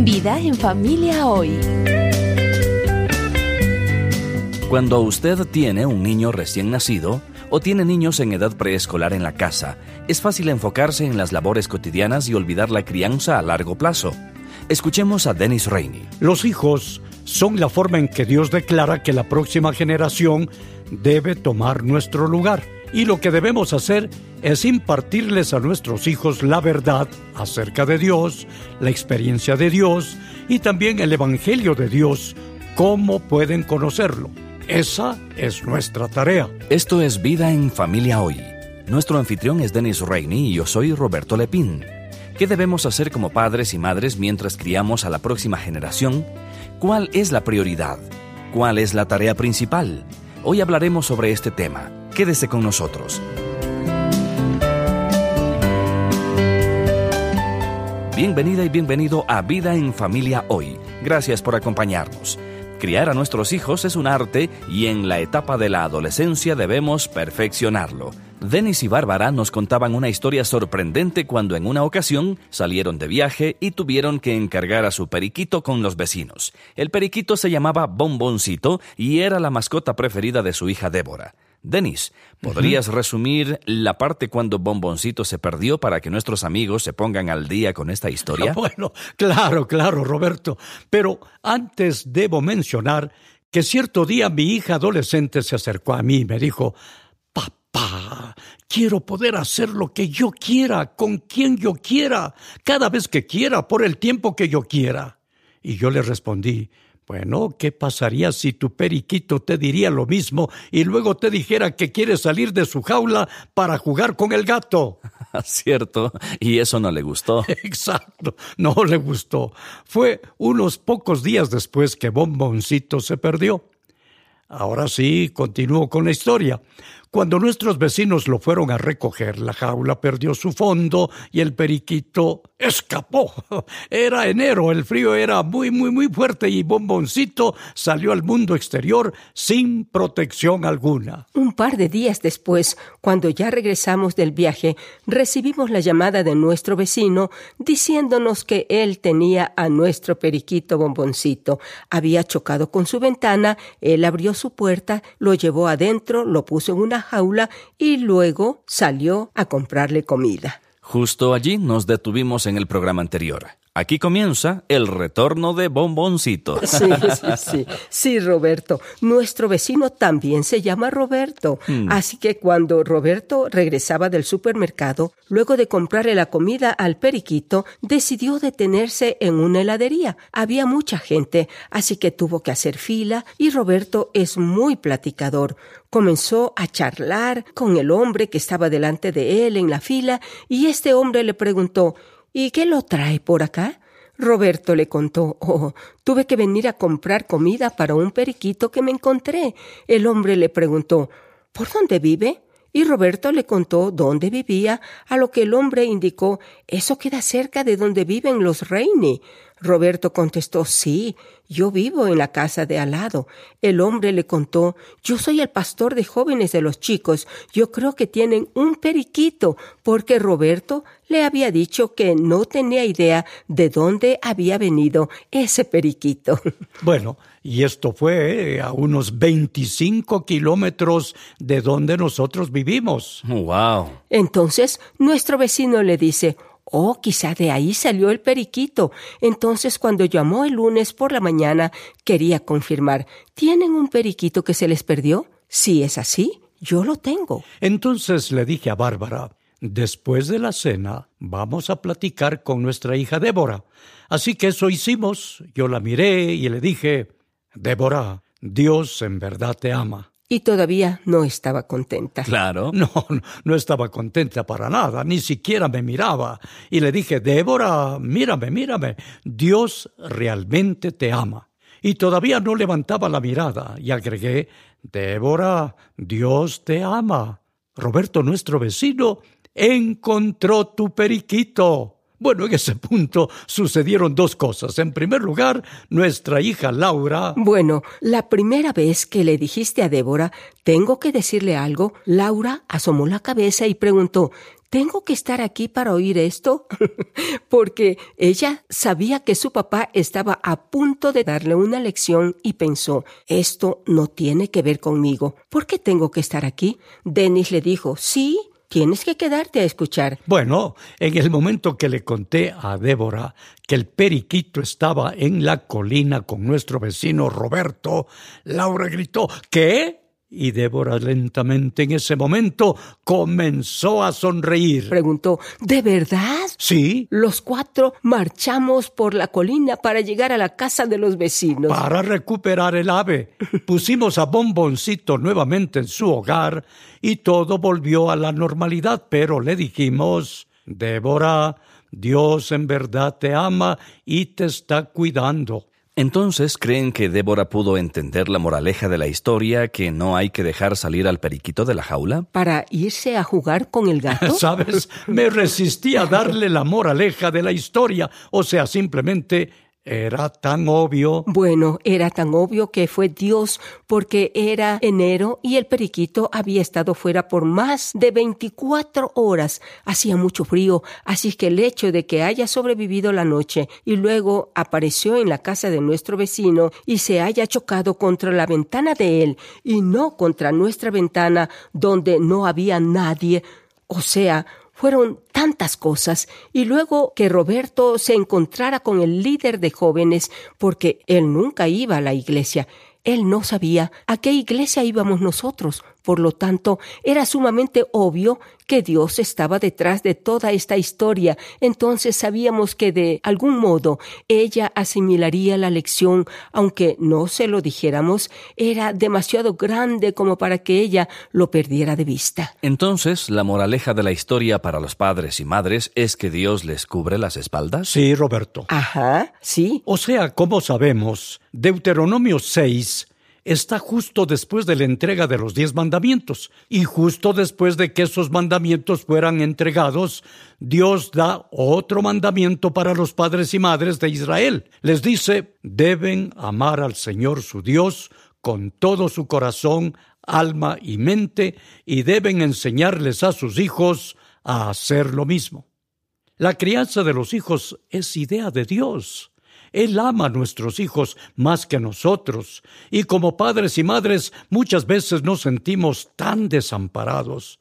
Vida en familia hoy. Cuando usted tiene un niño recién nacido o tiene niños en edad preescolar en la casa, es fácil enfocarse en las labores cotidianas y olvidar la crianza a largo plazo. Escuchemos a Dennis Rainey. Los hijos son la forma en que Dios declara que la próxima generación debe tomar nuestro lugar. Y lo que debemos hacer es impartirles a nuestros hijos la verdad acerca de Dios, la experiencia de Dios y también el Evangelio de Dios, cómo pueden conocerlo. Esa es nuestra tarea. Esto es Vida en Familia Hoy. Nuestro anfitrión es Dennis Rainey y yo soy Roberto Lepín. ¿Qué debemos hacer como padres y madres mientras criamos a la próxima generación? ¿Cuál es la prioridad? ¿Cuál es la tarea principal? Hoy hablaremos sobre este tema. Quédese con nosotros. Bienvenida y bienvenido a Vida en Familia Hoy. Gracias por acompañarnos. Criar a nuestros hijos es un arte y en la etapa de la adolescencia debemos perfeccionarlo. Denis y Bárbara nos contaban una historia sorprendente cuando en una ocasión salieron de viaje y tuvieron que encargar a su periquito con los vecinos. El periquito se llamaba Bomboncito y era la mascota preferida de su hija Débora. Denis, ¿podrías resumir la parte cuando Bomboncito se perdió para que nuestros amigos se pongan al día con esta historia? Bueno, claro, claro, Roberto. Pero antes debo mencionar que cierto día mi hija adolescente se acercó a mí y me dijo, Papá, quiero poder hacer lo que yo quiera, con quien yo quiera, cada vez que quiera, por el tiempo que yo quiera. Y yo le respondí, bueno, ¿qué pasaría si tu periquito te diría lo mismo y luego te dijera que quiere salir de su jaula para jugar con el gato? Cierto, y eso no le gustó. Exacto, no le gustó. Fue unos pocos días después que Bomboncito se perdió. Ahora sí, continúo con la historia. Cuando nuestros vecinos lo fueron a recoger, la jaula perdió su fondo y el periquito escapó. Era enero, el frío era muy, muy, muy fuerte y Bomboncito salió al mundo exterior sin protección alguna. Un par de días después, cuando ya regresamos del viaje, recibimos la llamada de nuestro vecino diciéndonos que él tenía a nuestro periquito Bomboncito. Había chocado con su ventana, él abrió su puerta, lo llevó adentro, lo puso en una jaula y luego salió a comprarle comida. Justo allí nos detuvimos en el programa anterior. Aquí comienza el retorno de Bomboncito. Sí, sí, sí. Sí, Roberto. Nuestro vecino también se llama Roberto. Mm. Así que cuando Roberto regresaba del supermercado, luego de comprarle la comida al periquito, decidió detenerse en una heladería. Había mucha gente, así que tuvo que hacer fila y Roberto es muy platicador. Comenzó a charlar con el hombre que estaba delante de él en la fila y este hombre le preguntó ¿Y qué lo trae por acá? Roberto le contó, oh, tuve que venir a comprar comida para un periquito que me encontré. El hombre le preguntó, ¿por dónde vive? Y Roberto le contó dónde vivía, a lo que el hombre indicó, eso queda cerca de donde viven los Reine. Roberto contestó, sí, yo vivo en la casa de al lado. El hombre le contó, yo soy el pastor de jóvenes de los chicos, yo creo que tienen un periquito, porque Roberto le había dicho que no tenía idea de dónde había venido ese periquito. Bueno, y esto fue eh, a unos 25 kilómetros de donde nosotros vivimos. ¡Wow! Entonces nuestro vecino le dice, Oh, quizá de ahí salió el periquito. Entonces, cuando llamó el lunes por la mañana, quería confirmar, ¿tienen un periquito que se les perdió? Si es así, yo lo tengo. Entonces le dije a Bárbara, después de la cena vamos a platicar con nuestra hija Débora. Así que eso hicimos. Yo la miré y le dije, Débora, Dios en verdad te ama. Y todavía no estaba contenta. Claro. No, no, estaba contenta para nada, ni siquiera me miraba. Y le dije, Débora, mírame, mírame, Dios realmente te ama. Y todavía no levantaba la mirada y agregué, Débora, Dios te ama. Roberto, nuestro vecino, encontró tu periquito. Bueno, en ese punto sucedieron dos cosas. En primer lugar, nuestra hija Laura. Bueno, la primera vez que le dijiste a Débora, tengo que decirle algo, Laura asomó la cabeza y preguntó, ¿tengo que estar aquí para oír esto? Porque ella sabía que su papá estaba a punto de darle una lección y pensó, esto no tiene que ver conmigo. ¿Por qué tengo que estar aquí? Dennis le dijo, sí, Tienes que quedarte a escuchar. Bueno, en el momento que le conté a Débora que el periquito estaba en la colina con nuestro vecino Roberto, Laura gritó ¿Qué? Y Débora lentamente en ese momento comenzó a sonreír. Preguntó, ¿de verdad? Sí. Los cuatro marchamos por la colina para llegar a la casa de los vecinos. Para recuperar el ave. Pusimos a Bomboncito nuevamente en su hogar y todo volvió a la normalidad, pero le dijimos, Débora, Dios en verdad te ama y te está cuidando. Entonces, ¿creen que Débora pudo entender la moraleja de la historia que no hay que dejar salir al periquito de la jaula? ¿Para irse a jugar con el gato? ¿Sabes? Me resistí a darle la moraleja de la historia, o sea, simplemente era tan obvio. Bueno, era tan obvio que fue Dios porque era enero y el periquito había estado fuera por más de 24 horas. Hacía mucho frío, así que el hecho de que haya sobrevivido la noche y luego apareció en la casa de nuestro vecino y se haya chocado contra la ventana de él y no contra nuestra ventana donde no había nadie, o sea, fueron tantas cosas y luego que Roberto se encontrara con el líder de jóvenes porque él nunca iba a la iglesia. Él no sabía a qué iglesia íbamos nosotros, por lo tanto, era sumamente obvio que Dios estaba detrás de toda esta historia. Entonces sabíamos que de algún modo ella asimilaría la lección, aunque no se lo dijéramos, era demasiado grande como para que ella lo perdiera de vista. Entonces, la moraleja de la historia para los padres y madres es que Dios les cubre las espaldas. Sí, Roberto. Ajá, sí. O sea, como sabemos, Deuteronomio 6 está justo después de la entrega de los diez mandamientos. Y justo después de que esos mandamientos fueran entregados, Dios da otro mandamiento para los padres y madres de Israel. Les dice, deben amar al Señor su Dios con todo su corazón, alma y mente, y deben enseñarles a sus hijos a hacer lo mismo. La crianza de los hijos es idea de Dios. Él ama a nuestros hijos más que a nosotros, y como padres y madres muchas veces nos sentimos tan desamparados.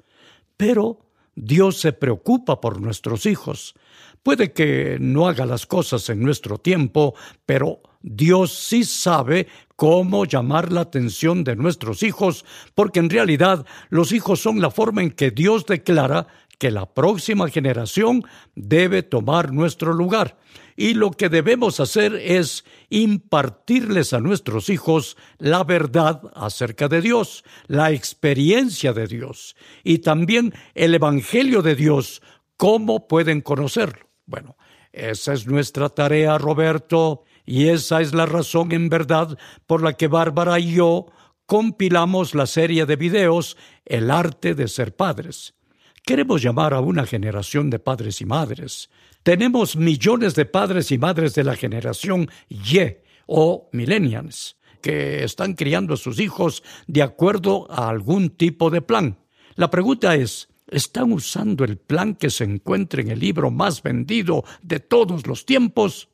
Pero Dios se preocupa por nuestros hijos. Puede que no haga las cosas en nuestro tiempo, pero Dios sí sabe cómo llamar la atención de nuestros hijos, porque en realidad los hijos son la forma en que Dios declara que la próxima generación debe tomar nuestro lugar y lo que debemos hacer es impartirles a nuestros hijos la verdad acerca de Dios, la experiencia de Dios y también el Evangelio de Dios, cómo pueden conocerlo. Bueno, esa es nuestra tarea, Roberto, y esa es la razón en verdad por la que Bárbara y yo compilamos la serie de videos El arte de ser padres. Queremos llamar a una generación de padres y madres. Tenemos millones de padres y madres de la generación Y o millennials que están criando a sus hijos de acuerdo a algún tipo de plan. La pregunta es, ¿están usando el plan que se encuentra en el libro más vendido de todos los tiempos?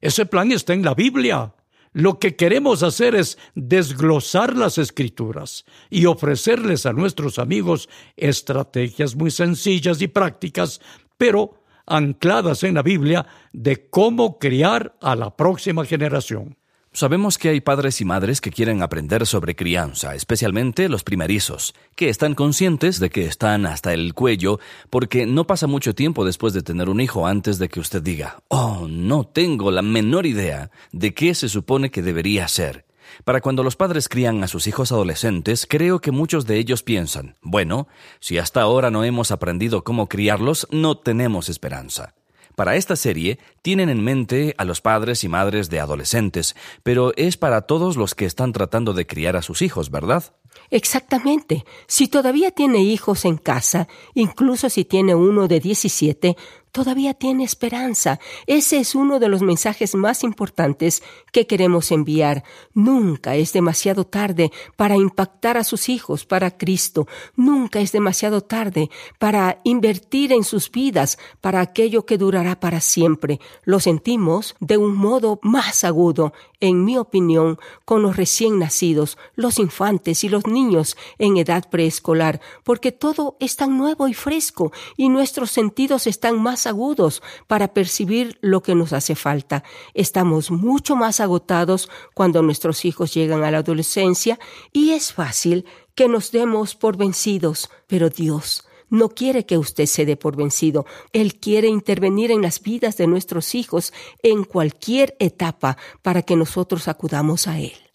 Ese plan está en la Biblia. Lo que queremos hacer es desglosar las escrituras y ofrecerles a nuestros amigos estrategias muy sencillas y prácticas, pero ancladas en la Biblia de cómo criar a la próxima generación. Sabemos que hay padres y madres que quieren aprender sobre crianza, especialmente los primerizos, que están conscientes de que están hasta el cuello porque no pasa mucho tiempo después de tener un hijo antes de que usted diga, oh, no tengo la menor idea de qué se supone que debería ser. Para cuando los padres crían a sus hijos adolescentes, creo que muchos de ellos piensan, bueno, si hasta ahora no hemos aprendido cómo criarlos, no tenemos esperanza. Para esta serie tienen en mente a los padres y madres de adolescentes, pero es para todos los que están tratando de criar a sus hijos, ¿verdad? Exactamente. Si todavía tiene hijos en casa, incluso si tiene uno de 17, todavía tiene esperanza. Ese es uno de los mensajes más importantes que queremos enviar. Nunca es demasiado tarde para impactar a sus hijos para Cristo. Nunca es demasiado tarde para invertir en sus vidas para aquello que durará para siempre. Lo sentimos de un modo más agudo, en mi opinión, con los recién nacidos, los infantes y niños en edad preescolar, porque todo es tan nuevo y fresco y nuestros sentidos están más agudos para percibir lo que nos hace falta. Estamos mucho más agotados cuando nuestros hijos llegan a la adolescencia y es fácil que nos demos por vencidos, pero Dios no quiere que usted se dé por vencido. Él quiere intervenir en las vidas de nuestros hijos en cualquier etapa para que nosotros acudamos a Él.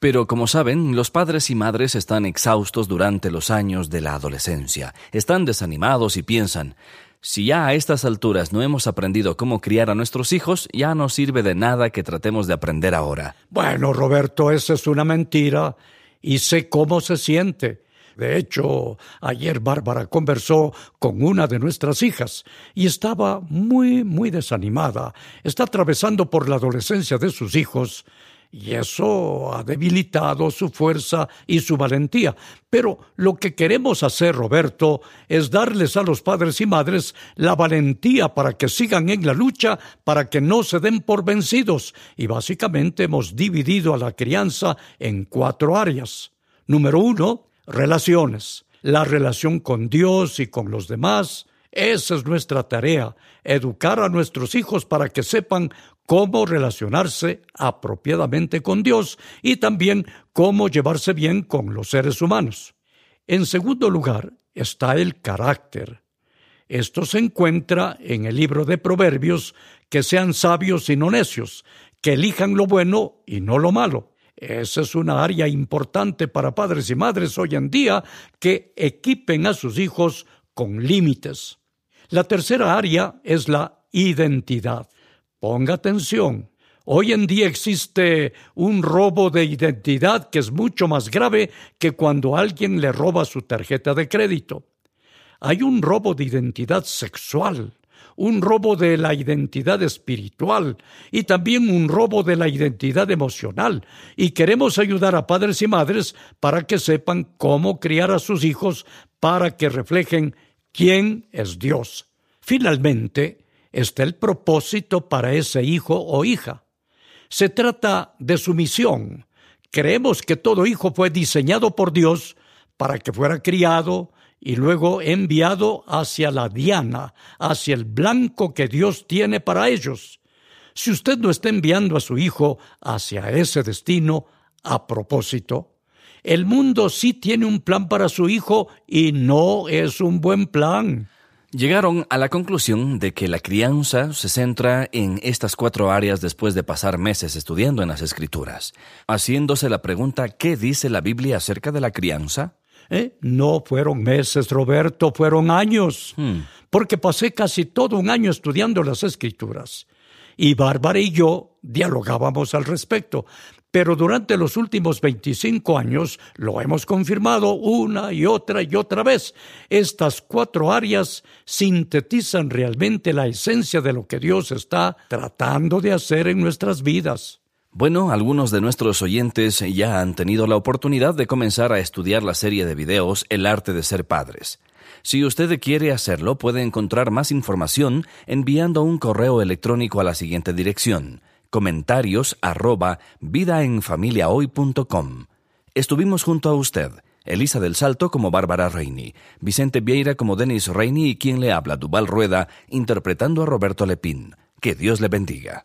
Pero como saben, los padres y madres están exhaustos durante los años de la adolescencia, están desanimados y piensan, si ya a estas alturas no hemos aprendido cómo criar a nuestros hijos, ya no sirve de nada que tratemos de aprender ahora. Bueno, Roberto, esa es una mentira y sé cómo se siente. De hecho, ayer Bárbara conversó con una de nuestras hijas y estaba muy, muy desanimada. Está atravesando por la adolescencia de sus hijos y eso ha debilitado su fuerza y su valentía. Pero lo que queremos hacer, Roberto, es darles a los padres y madres la valentía para que sigan en la lucha, para que no se den por vencidos. Y básicamente hemos dividido a la crianza en cuatro áreas. Número uno, relaciones. La relación con Dios y con los demás. Esa es nuestra tarea, educar a nuestros hijos para que sepan cómo relacionarse apropiadamente con Dios y también cómo llevarse bien con los seres humanos. En segundo lugar está el carácter. Esto se encuentra en el libro de Proverbios, que sean sabios y no necios, que elijan lo bueno y no lo malo. Esa es una área importante para padres y madres hoy en día que equipen a sus hijos con límites. La tercera área es la identidad. Ponga atención. Hoy en día existe un robo de identidad que es mucho más grave que cuando alguien le roba su tarjeta de crédito. Hay un robo de identidad sexual, un robo de la identidad espiritual y también un robo de la identidad emocional. Y queremos ayudar a padres y madres para que sepan cómo criar a sus hijos para que reflejen quién es Dios. Finalmente, está el propósito para ese hijo o hija. Se trata de su misión. Creemos que todo hijo fue diseñado por Dios para que fuera criado y luego enviado hacia la diana, hacia el blanco que Dios tiene para ellos. Si usted no está enviando a su hijo hacia ese destino, a propósito, el mundo sí tiene un plan para su hijo y no es un buen plan. Llegaron a la conclusión de que la crianza se centra en estas cuatro áreas después de pasar meses estudiando en las escrituras, haciéndose la pregunta ¿qué dice la Biblia acerca de la crianza? ¿Eh? No fueron meses, Roberto, fueron años, hmm. porque pasé casi todo un año estudiando las escrituras. Y Bárbara y yo dialogábamos al respecto pero durante los últimos 25 años lo hemos confirmado una y otra y otra vez. Estas cuatro áreas sintetizan realmente la esencia de lo que Dios está tratando de hacer en nuestras vidas. Bueno, algunos de nuestros oyentes ya han tenido la oportunidad de comenzar a estudiar la serie de videos El arte de ser padres. Si usted quiere hacerlo, puede encontrar más información enviando un correo electrónico a la siguiente dirección comentarios arroba vidaenfamiliahoy.com. Estuvimos junto a usted, Elisa del Salto como Bárbara Reini, Vicente Vieira como Denis Reini y quien le habla, Duval Rueda, interpretando a Roberto Lepín. Que Dios le bendiga.